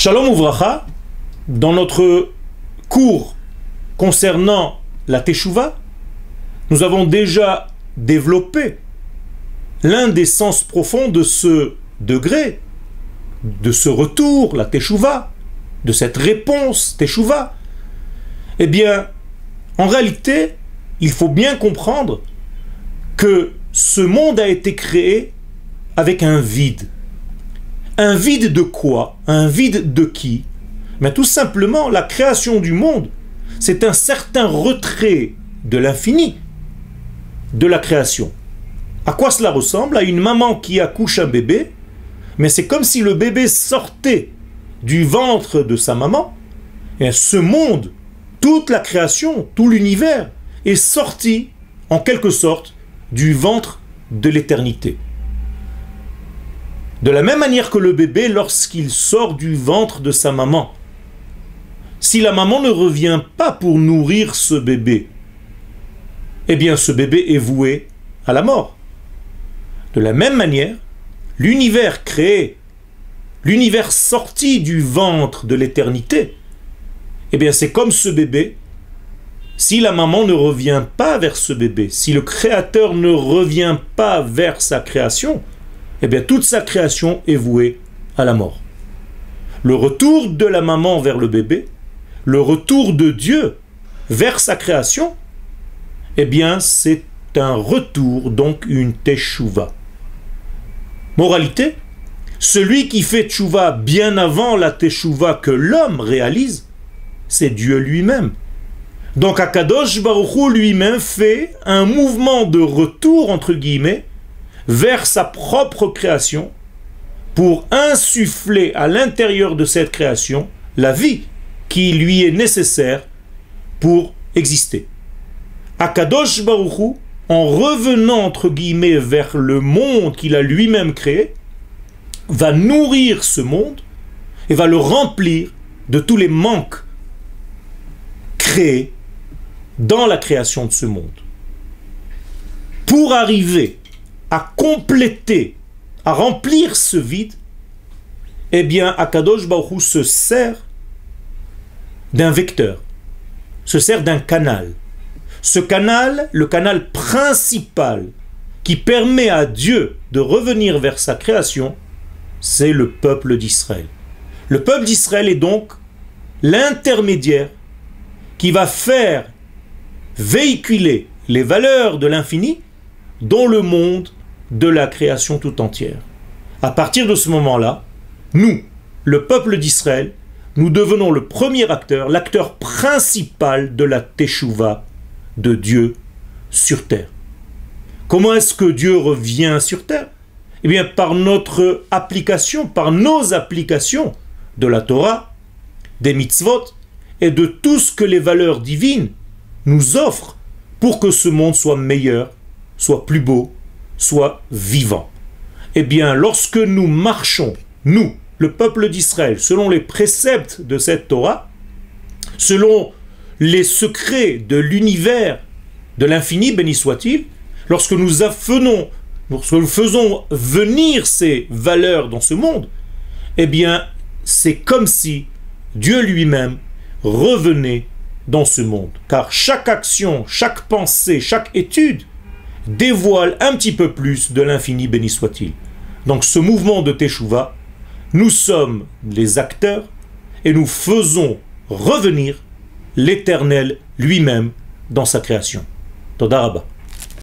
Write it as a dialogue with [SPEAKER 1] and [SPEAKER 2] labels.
[SPEAKER 1] Shalom Ouvracha, dans notre cours concernant la Teshuvah, nous avons déjà développé l'un des sens profonds de ce degré, de ce retour, la Teshuvah, de cette réponse Teshuvah. Eh bien, en réalité, il faut bien comprendre que ce monde a été créé avec un vide. Un vide de quoi? Un vide de qui? Mais tout simplement, la création du monde, c'est un certain retrait de l'infini de la création. À quoi cela ressemble? À une maman qui accouche un bébé, mais c'est comme si le bébé sortait du ventre de sa maman, ce monde, toute la création, tout l'univers, est sorti, en quelque sorte, du ventre de l'éternité. De la même manière que le bébé lorsqu'il sort du ventre de sa maman. Si la maman ne revient pas pour nourrir ce bébé, eh bien ce bébé est voué à la mort. De la même manière, l'univers créé, l'univers sorti du ventre de l'éternité, eh bien c'est comme ce bébé, si la maman ne revient pas vers ce bébé, si le créateur ne revient pas vers sa création, eh bien toute sa création est vouée à la mort. Le retour de la maman vers le bébé, le retour de Dieu vers sa création, eh bien c'est un retour, donc une teshuva. Moralité, celui qui fait teshuva bien avant la teshuva que l'homme réalise, c'est Dieu lui-même. Donc Akadosh Baruch lui-même fait un mouvement de retour, entre guillemets, vers sa propre création pour insuffler à l'intérieur de cette création la vie qui lui est nécessaire pour exister. Akadosh Baruchou, en revenant entre guillemets vers le monde qu'il a lui-même créé, va nourrir ce monde et va le remplir de tous les manques créés dans la création de ce monde. Pour arriver à compléter, à remplir ce vide, eh bien, Akadosh Baruch se sert d'un vecteur, se sert d'un canal. Ce canal, le canal principal qui permet à Dieu de revenir vers sa création, c'est le peuple d'Israël. Le peuple d'Israël est donc l'intermédiaire qui va faire véhiculer les valeurs de l'infini dans le monde de la création tout entière. À partir de ce moment-là, nous, le peuple d'Israël, nous devenons le premier acteur, l'acteur principal de la Teshuvah de Dieu sur terre. Comment est-ce que Dieu revient sur terre? Eh bien, par notre application, par nos applications de la Torah, des mitzvot et de tout ce que les valeurs divines nous offrent pour que ce monde soit meilleur, soit plus beau, soit vivant. Eh bien, lorsque nous marchons, nous, le peuple d'Israël, selon les préceptes de cette Torah, selon les secrets de l'univers de l'infini, béni soit-il, lorsque nous lorsque nous faisons venir ces valeurs dans ce monde, eh bien, c'est comme si Dieu lui-même revenait dans ce monde. Car chaque action, chaque pensée, chaque étude dévoile un petit peu plus de l'infini, béni soit-il. Donc ce mouvement de Teshuvah, nous sommes les acteurs et nous faisons revenir l'Éternel lui-même dans sa création. Todarabah.